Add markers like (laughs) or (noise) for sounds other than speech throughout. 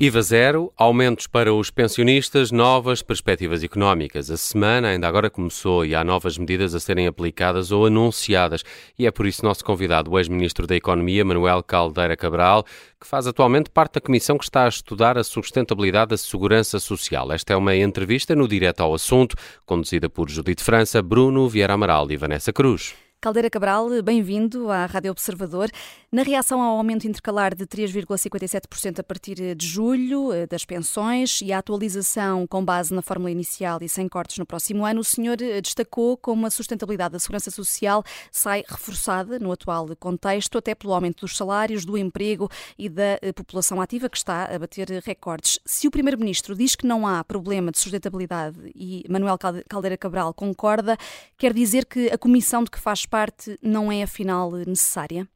IVA zero, aumentos para os pensionistas, novas perspectivas económicas. A semana ainda agora começou e há novas medidas a serem aplicadas ou anunciadas. E é por isso nosso convidado, o ex-ministro da Economia, Manuel Caldeira Cabral, que faz atualmente parte da comissão que está a estudar a sustentabilidade da segurança social. Esta é uma entrevista no Direto ao Assunto, conduzida por Judite França, Bruno Vieira Amaral e Vanessa Cruz. Caldeira Cabral, bem-vindo à Rádio Observador. Na reação ao aumento intercalar de 3,57% a partir de julho eh, das pensões e a atualização com base na fórmula inicial e sem cortes no próximo ano, o senhor eh, destacou como a sustentabilidade da segurança social sai reforçada no atual contexto, até pelo aumento dos salários, do emprego e da eh, população ativa que está a bater recordes. Se o primeiro-ministro diz que não há problema de sustentabilidade e Manuel Caldeira Cabral concorda, quer dizer que a comissão de que faz parte não é afinal necessária?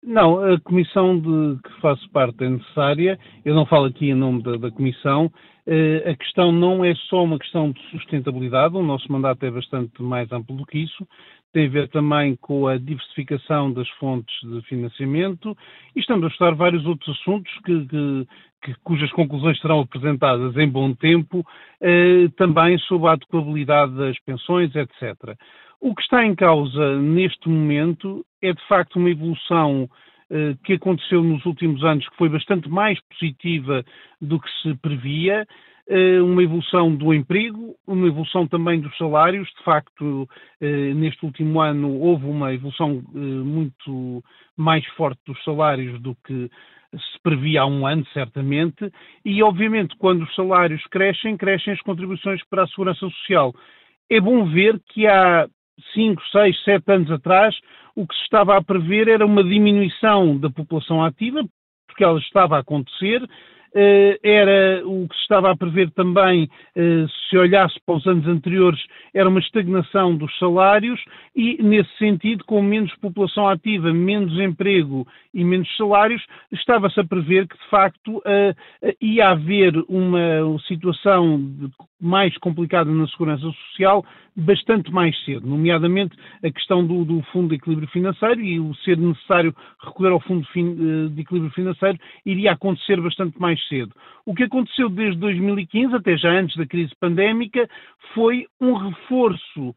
Não, a comissão de que faço parte é necessária. Eu não falo aqui em nome da, da comissão. Uh, a questão não é só uma questão de sustentabilidade, o nosso mandato é bastante mais amplo do que isso. Tem a ver também com a diversificação das fontes de financiamento e estamos a estudar vários outros assuntos que, que, que, cujas conclusões serão apresentadas em bom tempo, uh, também sobre a adequabilidade das pensões, etc. O que está em causa neste momento é de facto uma evolução eh, que aconteceu nos últimos anos que foi bastante mais positiva do que se previa, eh, uma evolução do emprego, uma evolução também dos salários. De facto, eh, neste último ano houve uma evolução muito mais forte dos salários do que se previa há um ano, certamente, e obviamente quando os salários crescem, crescem as contribuições para a segurança social. É bom ver que há 5, 6, 7 anos atrás, o que se estava a prever era uma diminuição da população ativa, porque ela estava a acontecer, eh, era o que se estava a prever também, eh, se olhasse para os anos anteriores, era uma estagnação dos salários e, nesse sentido, com menos população ativa, menos emprego e menos salários, estava-se a prever que, de facto, eh, ia haver uma situação mais complicada na segurança social bastante mais cedo, nomeadamente a questão do, do, Fundo de Equilíbrio Financeiro e o ser necessário recolher ao Fundo de Equilíbrio Financeiro iria acontecer bastante mais cedo. O que aconteceu desde 2015, até já antes da crise pandémica, foi um reforço eh,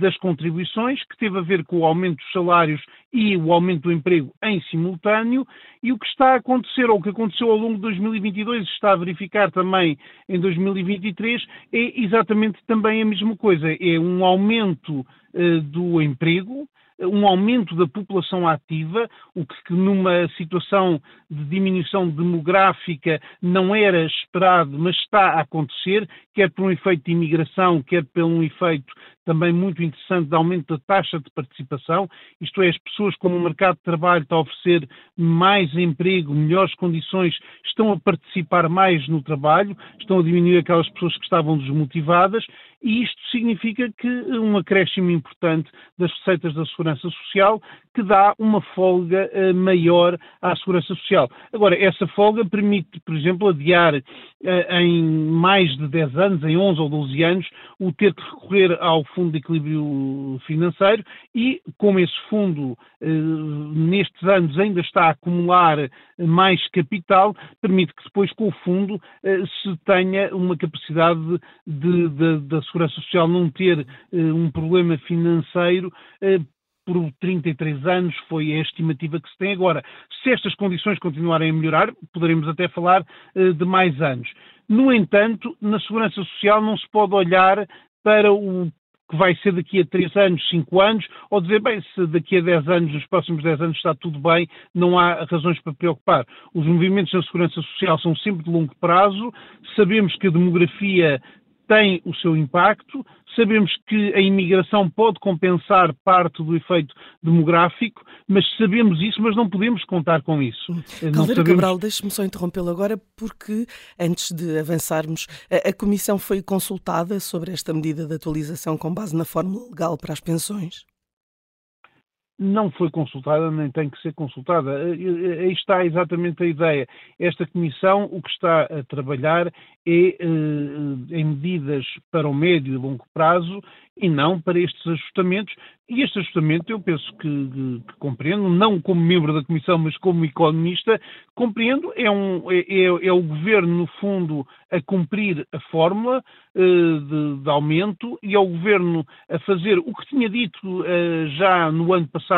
das contribuições, que teve a ver com o aumento dos salários e o aumento do emprego em simultâneo, e o que está a acontecer, ou o que aconteceu ao longo de 2022, está a verificar também em 2023, é exatamente também a mesma coisa. É um aumento uh, do emprego, um aumento da população ativa, o que numa situação de diminuição demográfica não era esperado, mas está a acontecer, quer por um efeito de imigração, quer por um efeito também muito interessante de aumento da taxa de participação, isto é, as pessoas como o mercado de trabalho está a oferecer mais emprego, melhores condições, estão a participar mais no trabalho, estão a diminuir aquelas pessoas que estavam desmotivadas e isto significa que um acréscimo importante das receitas da Segurança Social que dá uma folga uh, maior à Segurança Social. Agora, essa folga permite, por exemplo, adiar uh, em mais de 10 anos, em 11 ou 12 anos, o ter que recorrer ao Fundo de Equilíbrio Financeiro e, como esse fundo uh, nestes anos ainda está a acumular mais capital, permite que depois com o fundo se tenha uma capacidade da Segurança Social não ter um problema financeiro por 33 anos, foi a estimativa que se tem agora. Se estas condições continuarem a melhorar, poderemos até falar uh, de mais anos. No entanto, na segurança social não se pode olhar para o que vai ser daqui a 3 anos, 5 anos, ou dizer, bem, se daqui a 10 anos, nos próximos 10 anos está tudo bem, não há razões para preocupar. Os movimentos na segurança social são sempre de longo prazo, sabemos que a demografia tem o seu impacto. Sabemos que a imigração pode compensar parte do efeito demográfico, mas sabemos isso, mas não podemos contar com isso. Caldeira sabemos... Cabral, deixe-me só interrompê-lo agora, porque antes de avançarmos, a, a Comissão foi consultada sobre esta medida de atualização com base na fórmula legal para as pensões? Não foi consultada nem tem que ser consultada. Eh, eh, aí está exatamente a ideia. Esta comissão o que está a trabalhar é eh, em medidas para o médio e longo prazo e não para estes ajustamentos E este ajustamento eu penso que, que, compreendo, não como membro da Comissão, mas como economista, compreendo, é, um, é, é, é o Governo, no fundo, a cumprir a fórmula de, de, aumento e é o Governo a fazer o que tinha dito já no ano passado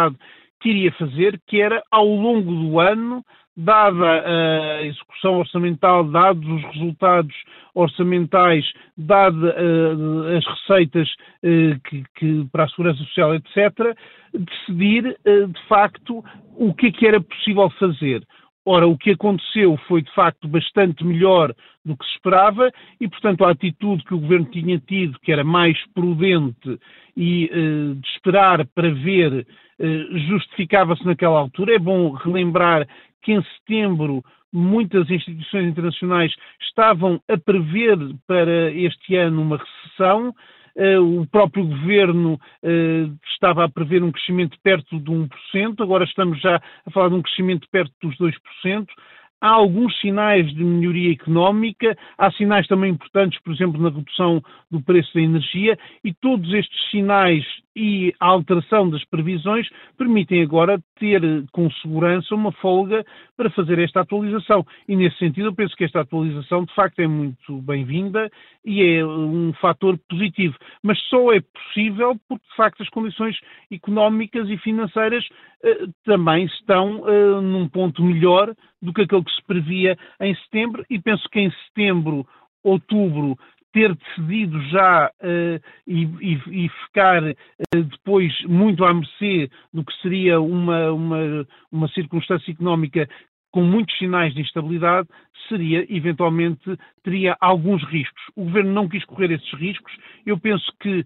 que iria fazer, que era, ao longo do ano, dada a execução orçamental, dados os resultados orçamentais, dadas uh, as receitas uh, que, que, para a segurança social, etc., decidir uh, de facto o que é que era possível fazer. Ora, o que aconteceu foi de facto bastante melhor do que se esperava e, portanto, a atitude que o governo tinha tido, que era mais prudente e de esperar para ver, justificava-se naquela altura. É bom relembrar que em setembro muitas instituições internacionais estavam a prever para este ano uma recessão. Uh, o próprio governo uh, estava a prever um crescimento perto de 1%, agora estamos já a falar de um crescimento perto dos 2% há alguns sinais de melhoria económica, há sinais também importantes, por exemplo, na redução do preço da energia, e todos estes sinais e a alteração das previsões permitem agora ter com segurança uma folga para fazer esta atualização. E nesse sentido, eu penso que esta atualização de facto é muito bem-vinda e é um fator positivo. Mas só é possível porque de facto as condições económicas e financeiras eh, também estão eh, num ponto melhor do que aquele que se previa em setembro e penso que em setembro, outubro, ter decidido já uh, e, e, e, ficar uh, depois muito à mercê do que seria uma, uma, uma circunstância económica com muitos sinais de instabilidade, seria, eventualmente, teria alguns riscos. O governo não quis correr esses riscos. Eu penso que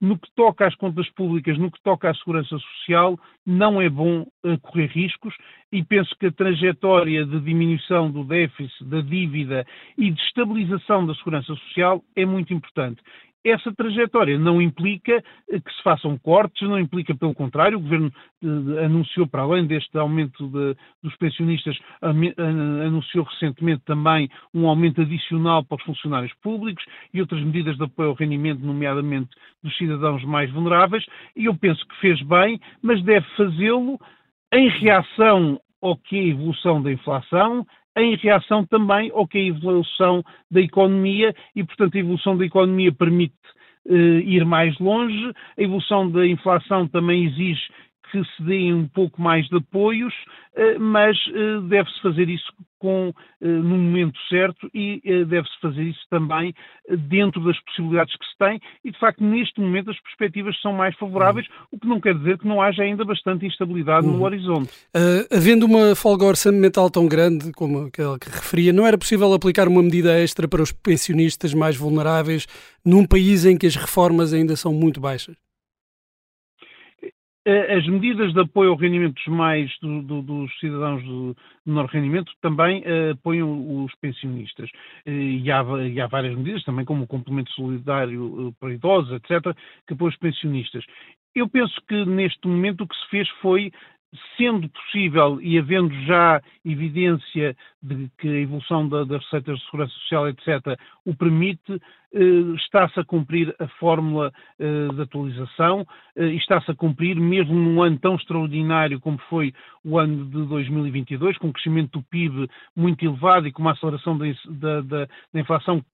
no que toca às contas públicas, no que toca à segurança social, não é bom uh, correr riscos e penso que a trajetória de diminuição do déficit, da dívida e de estabilização da segurança social é muito importante essa trajetória. Não implica eh, que se façam cortes, não implica, pelo contrário, o Governo eh, anunciou, para além deste aumento de, dos pensionistas, anunciou recentemente também um aumento adicional para os funcionários públicos e outras medidas de apoio ao rendimento, nomeadamente dos cidadãos mais vulneráveis, e eu penso que fez bem, mas deve fazê-lo em reação ao que é a evolução da inflação, em reação também ao que é a evolução da economia e, portanto, a evolução da economia permite uh, ir mais longe, a evolução da inflação também exige que se deem um pouco mais de apoios, eh, mas eh, deve-se fazer isso com, no momento certo e deve-se fazer isso também dentro das possibilidades que se tem e, de facto, neste momento as perspectivas são mais favoráveis, uhum. o que não quer dizer que não haja ainda bastante instabilidade uhum. no horizonte. Uh, havendo uma folga orçamental tão grande como aquela que referia, não era possível aplicar uma medida extra para os pensionistas mais vulneráveis num país em que as reformas ainda são muito baixas? As medidas de apoio ao rendimento mais do, do, dos cidadãos de menor rendimento também uh, apoiam os pensionistas. Uh, e, há, e, há, várias medidas, também como o complemento solidário para idosos, etc., que apoiam os pensionistas. Eu penso que neste momento o que se fez foi sendo possível e havendo já evidência de que a evolução da, das receitas de segurança social, etc., o permite, eh, está-se a cumprir a fórmula eh, de atualização eh, e está-se a cumprir, mesmo num ano tão extraordinário como foi o ano de 2022, com um crescimento do PIB muito elevado e com uma aceleração da, da, da, inflação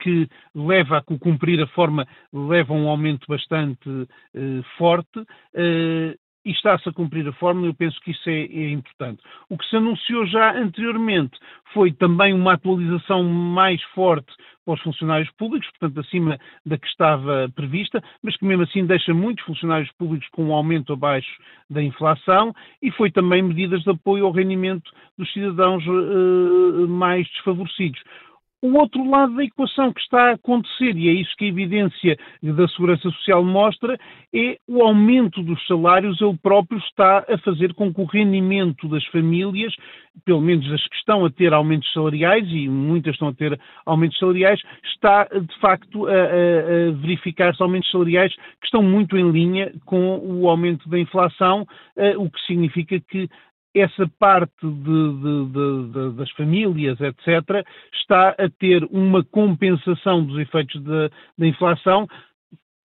que, leva a cumprir a forma, leva a um aumento bastante forte. E está-se a cumprir a fórmula, eu penso que isso é, é, importante. O que se anunciou já anteriormente foi também uma atualização mais forte para os funcionários públicos, portanto, acima da que estava prevista, mas que mesmo assim deixa muitos funcionários públicos com um aumento abaixo da inflação, e foi também medidas de apoio ao rendimento dos cidadãos uh, mais desfavorecidos. O outro lado da equação que está a acontecer, e é isso que a evidência da Segurança Social mostra, é o aumento dos salários, ele próprio está a fazer com que o rendimento das famílias, pelo menos as que estão a ter aumentos salariais, e muitas estão a ter aumentos salariais, está de facto a, a, a verificar-se aumentos salariais que estão muito em linha com o aumento da inflação, uh, o que significa que essa parte de, de, de, das famílias, etc., está a ter uma compensação dos efeitos da inflação,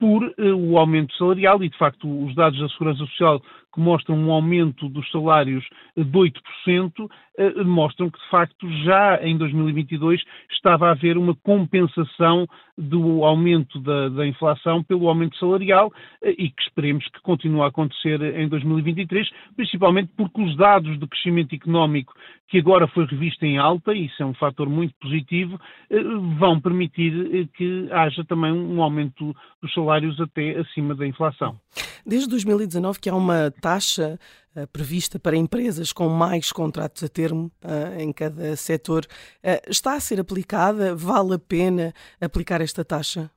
por uh, o aumento salarial e, de facto, os dados da Segurança Social que mostram um aumento dos salários de 8%, eh, mostram que, de facto, já em 2022 estava a haver uma compensação do aumento da, da inflação pelo aumento salarial eh, e que esperemos que continue a acontecer em 2023, principalmente porque os dados de crescimento económico que agora foi revisto em alta, e isso é um fator muito positivo, eh, vão permitir que haja também um aumento dos salários até acima da inflação. Desde 2019 que há uma taxa uh, prevista para empresas com mais contratos a termo uh, em cada setor. Uh, está a ser aplicada? Vale a pena aplicar esta taxa?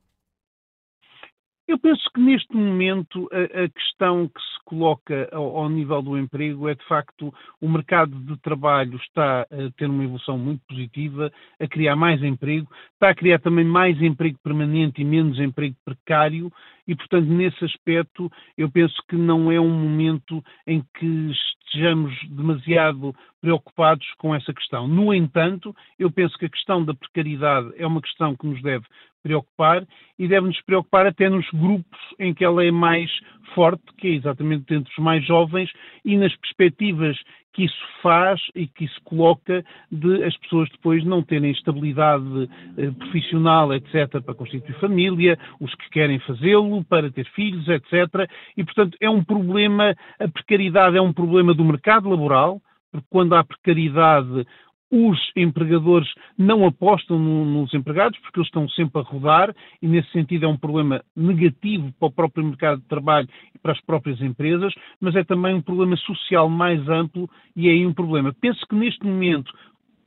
Eu penso que neste momento a, a questão que se coloca ao, ao, nível do emprego é de facto o mercado de trabalho está a ter uma evolução muito positiva, a criar mais emprego, está a criar também mais emprego permanente e menos emprego precário e, portanto, nesse aspecto eu penso que não é um momento em que estejamos demasiado preocupados com essa questão. No entanto, eu penso que a questão da precariedade é uma questão que nos deve preocupar e deve-nos preocupar até nos grupos em que ela é mais forte, que é exatamente entre os mais jovens e nas perspectivas que isso faz e que isso coloca de as pessoas depois não terem estabilidade eh, profissional, etc., para constituir família, os que querem fazê-lo, para ter filhos, etc. E, portanto, é um problema, a precariedade é um problema do mercado laboral, porque quando há precariedade, os empregadores não apostam no, nos empregados porque eles estão sempre a rodar e nesse sentido é um problema negativo para o próprio mercado de trabalho e para as próprias empresas, mas é também um problema social mais amplo e é aí um problema. Penso que neste momento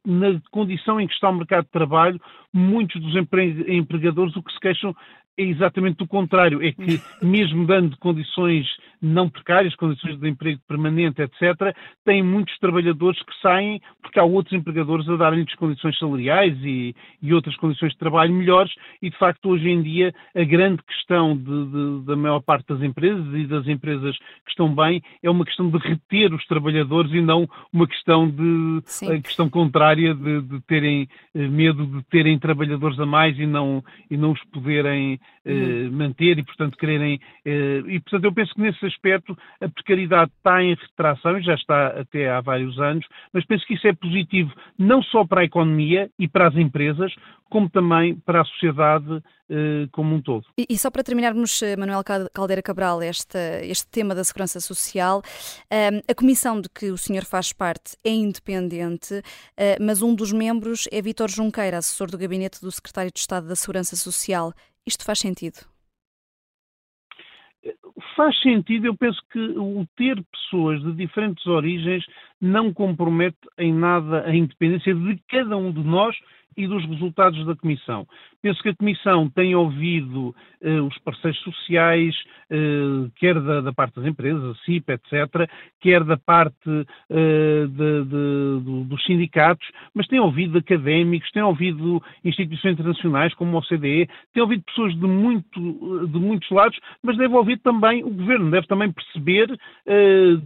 na condição em que está o mercado de trabalho, muitos dos empregadores o que se queixam é exatamente o contrário, é que (laughs) mesmo dando condições não precárias, condições de emprego permanente, etc., tem muitos trabalhadores que saem porque há outros empregadores a darem-lhes condições salariais e, e, outras condições de trabalho melhores e, de facto, hoje em dia a grande questão de, de, da maior parte das empresas e das empresas que estão bem é uma questão de reter os trabalhadores e não uma questão de a questão contrária de, de terem eh, medo de terem trabalhadores a mais e não, e não os poderem uhum. manter e, portanto, quererem. Eh, e, portanto, eu penso que nesse aspecto a precariedade está em retração, e já está até há vários anos, mas penso que isso é positivo não só para a economia e para as empresas, como também para a sociedade eh, como um todo. E, e, só para terminarmos, Manuel Caldeira Cabral, este, este tema da segurança social, a comissão de que o senhor faz parte é independente, mas um dos membros é Vítor Junqueira, assessor do gabinete do secretário de Estado da Segurança Social. Isto faz sentido? Faz sentido, eu penso que o ter pessoas de diferentes origens não compromete em nada a independência de cada um de nós e dos resultados da Comissão. Penso que a Comissão tem ouvido eh, os parceiros sociais, eh, quer da, da, parte das empresas, CIP, etc., quer da parte eh, de, de, dos sindicatos, mas tem ouvido académicos, tem ouvido instituições internacionais como a OCDE, tem ouvido pessoas de, muito, de muitos lados, mas deve ouvir também o Governo, deve também perceber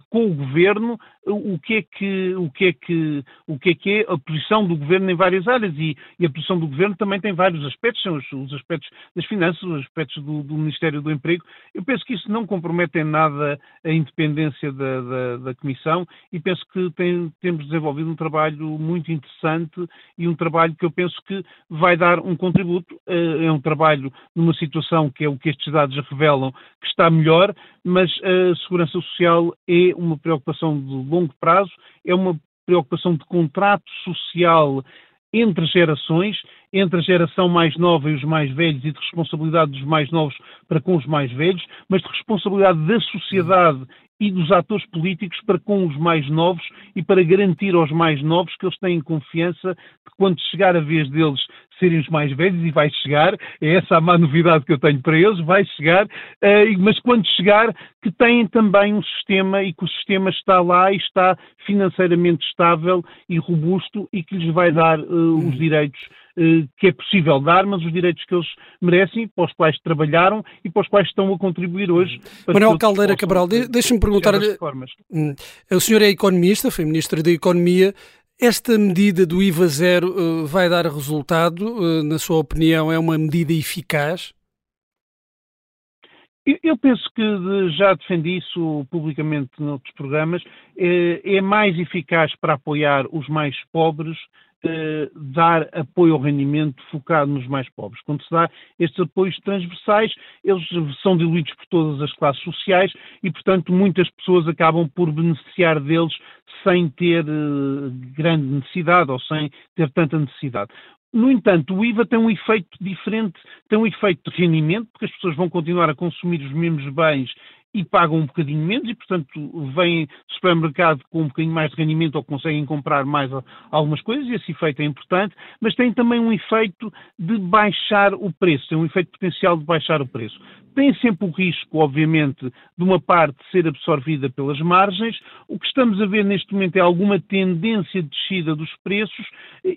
com o Governo o que é que o que é que o que é que é a posição do governo em várias áreas e, e a posição do governo também tem vários aspectos, são os, os aspectos das finanças, os aspectos do, do, Ministério do Emprego. Eu penso que isso não compromete em nada a independência da, da, da Comissão e penso que tem, temos desenvolvido um trabalho muito interessante e um trabalho que eu penso que vai dar um contributo. Eh, é um trabalho numa situação que é o que estes dados revelam que está melhor, mas a segurança social é uma preocupação de longo prazo, é uma preocupação de contrato social entre gerações, entre a geração mais nova e os mais velhos e de responsabilidade dos mais novos para com os mais velhos, mas de responsabilidade da sociedade e dos atores políticos para com os mais novos e para garantir aos mais novos que eles têm confiança que quando chegar a vez deles serem os mais velhos, e vai chegar, é essa a má novidade que eu tenho para eles, vai chegar, uh, mas quando chegar, que têm também um sistema e que o sistema está lá e está financeiramente estável e robusto e que lhes vai dar uh, os direitos que é possível dar, mas os direitos que eles merecem, para os quais trabalharam e para os quais estão a contribuir hoje. Manuel Caldeira Cabral, deixe-me perguntar-lhe. Hum, o senhor é economista, foi ministro da Economia. Esta medida do IVA zero uh, vai dar resultado? Uh, na sua opinião, é uma medida eficaz? Eu penso que já defendi isso publicamente noutros programas. É mais eficaz para apoiar os mais pobres eh, dar apoio ao rendimento focado nos mais pobres. Quando se dá estes apoios transversais, eles são diluídos por todas as classes sociais e, portanto, muitas pessoas acabam por beneficiar deles sem ter eh, grande necessidade ou sem ter tanta necessidade. No entanto, o IVA tem um efeito diferente, tem um efeito de rendimento, porque as pessoas vão continuar a consumir os mesmos bens e pagam um bocadinho menos e, portanto, vêm do supermercado com um bocadinho mais de rendimento ou conseguem comprar mais algumas coisas e esse efeito é importante, mas tem também um efeito de baixar o preço, tem um efeito potencial de baixar o preço tem sempre o risco, obviamente, de uma parte ser absorvida pelas margens. O que estamos a ver neste momento é alguma tendência de descida dos preços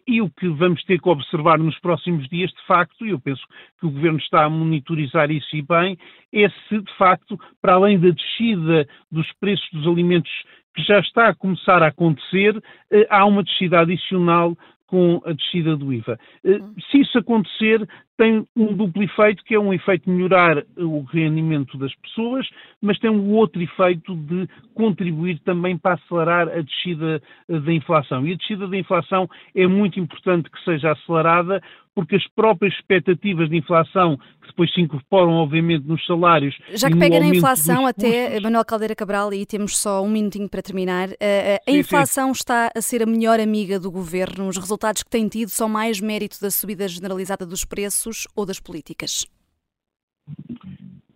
e o que vamos ter que observar nos próximos dias, de facto, e eu penso que o Governo está a monitorizar isso e bem, é se, de facto, para além da descida dos preços dos alimentos que já está a começar a acontecer, eh, há uma descida adicional com a descida do IVA. Eh, se isso acontecer, tem um duplo efeito, que é um efeito de melhorar o rendimento das pessoas, mas tem um outro efeito de contribuir também para acelerar a descida eh, da inflação. E a descida da inflação é muito importante que seja acelerada, porque as próprias expectativas de inflação, que depois se incorporam, obviamente, nos salários. Já que pega na inflação, até, Manuel Caldeira Cabral, e temos só um minutinho para terminar, eh, a, sim, inflação sim. está a ser a melhor amiga do governo. Os resultados que tem tido são mais mérito da subida generalizada dos preços preços ou das políticas?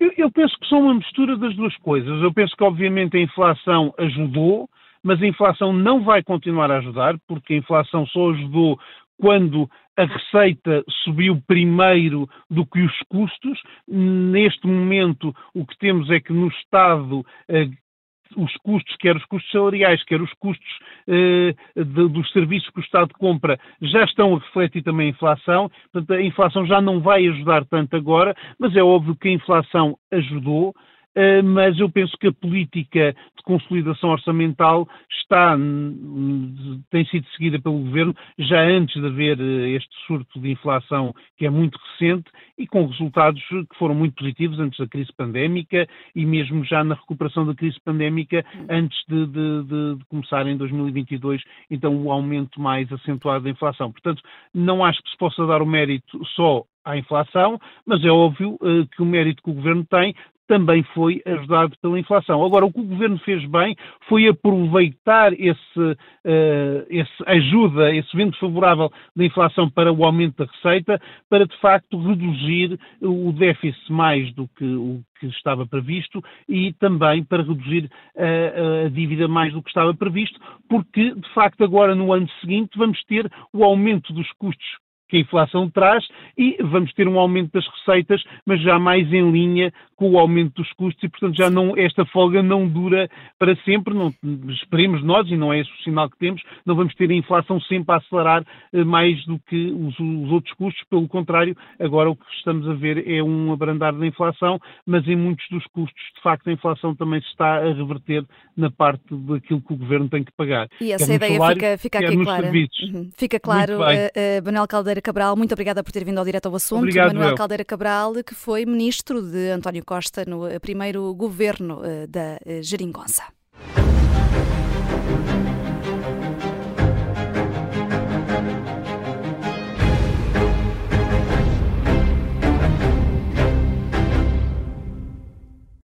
Eu, eu penso que são uma mistura das duas coisas. Eu penso que, obviamente, a inflação ajudou, mas a inflação não vai continuar a ajudar, porque a inflação só ajudou quando a receita subiu primeiro do que os custos. Neste momento, o que temos é que no Estado eh, os custos, quer os custos salariais, quer os custos eh, de, dos serviços que o Estado compra, já estão a refletir também a inflação. Portanto, a inflação já não vai ajudar tanto agora, mas é óbvio que a inflação ajudou. Eh, mas eu penso que a política de consolidação orçamental está, tem sido seguida pelo Governo já antes de haver eh, este surto de inflação que é muito recente e com resultados que foram muito positivos antes da crise pandémica e mesmo já na recuperação da crise pandémica antes de, de, de, de começar em 2022, então o aumento mais acentuado da inflação. Portanto, não acho que se possa dar o mérito só à inflação, mas é óbvio uh, que o mérito que o Governo tem também foi ajudado pela inflação. Agora, o que o governo fez bem foi aproveitar esse, uh, esse ajuda, esse vento favorável da inflação para o aumento da receita, para de facto reduzir o déficit mais do que o que estava previsto e também para reduzir a, a dívida mais do que estava previsto, porque de facto agora no ano seguinte vamos ter o aumento dos custos que a inflação traz e vamos ter um aumento das receitas, mas já mais em linha com o aumento dos custos e, portanto, já não, esta folga não dura para sempre, não, esperemos nós, e não é esse o sinal que temos, não vamos ter a inflação sempre a acelerar eh, mais do que os, os outros custos, pelo contrário, agora o que estamos a ver é um abrandar da inflação, mas em muitos dos custos, de facto, a inflação também se está a reverter na parte daquilo que o governo tem que pagar. E essa ideia salário, fica, fica aqui clara. Uhum. Fica claro, uh, uh, Manuel Caldeira Caldeira Cabral, muito obrigada por ter vindo ao direto ao assunto. Obrigado, Manuel eu. Caldeira Cabral, que foi ministro de António Costa no eh, primeiro governo eh, da eh, Geringonça.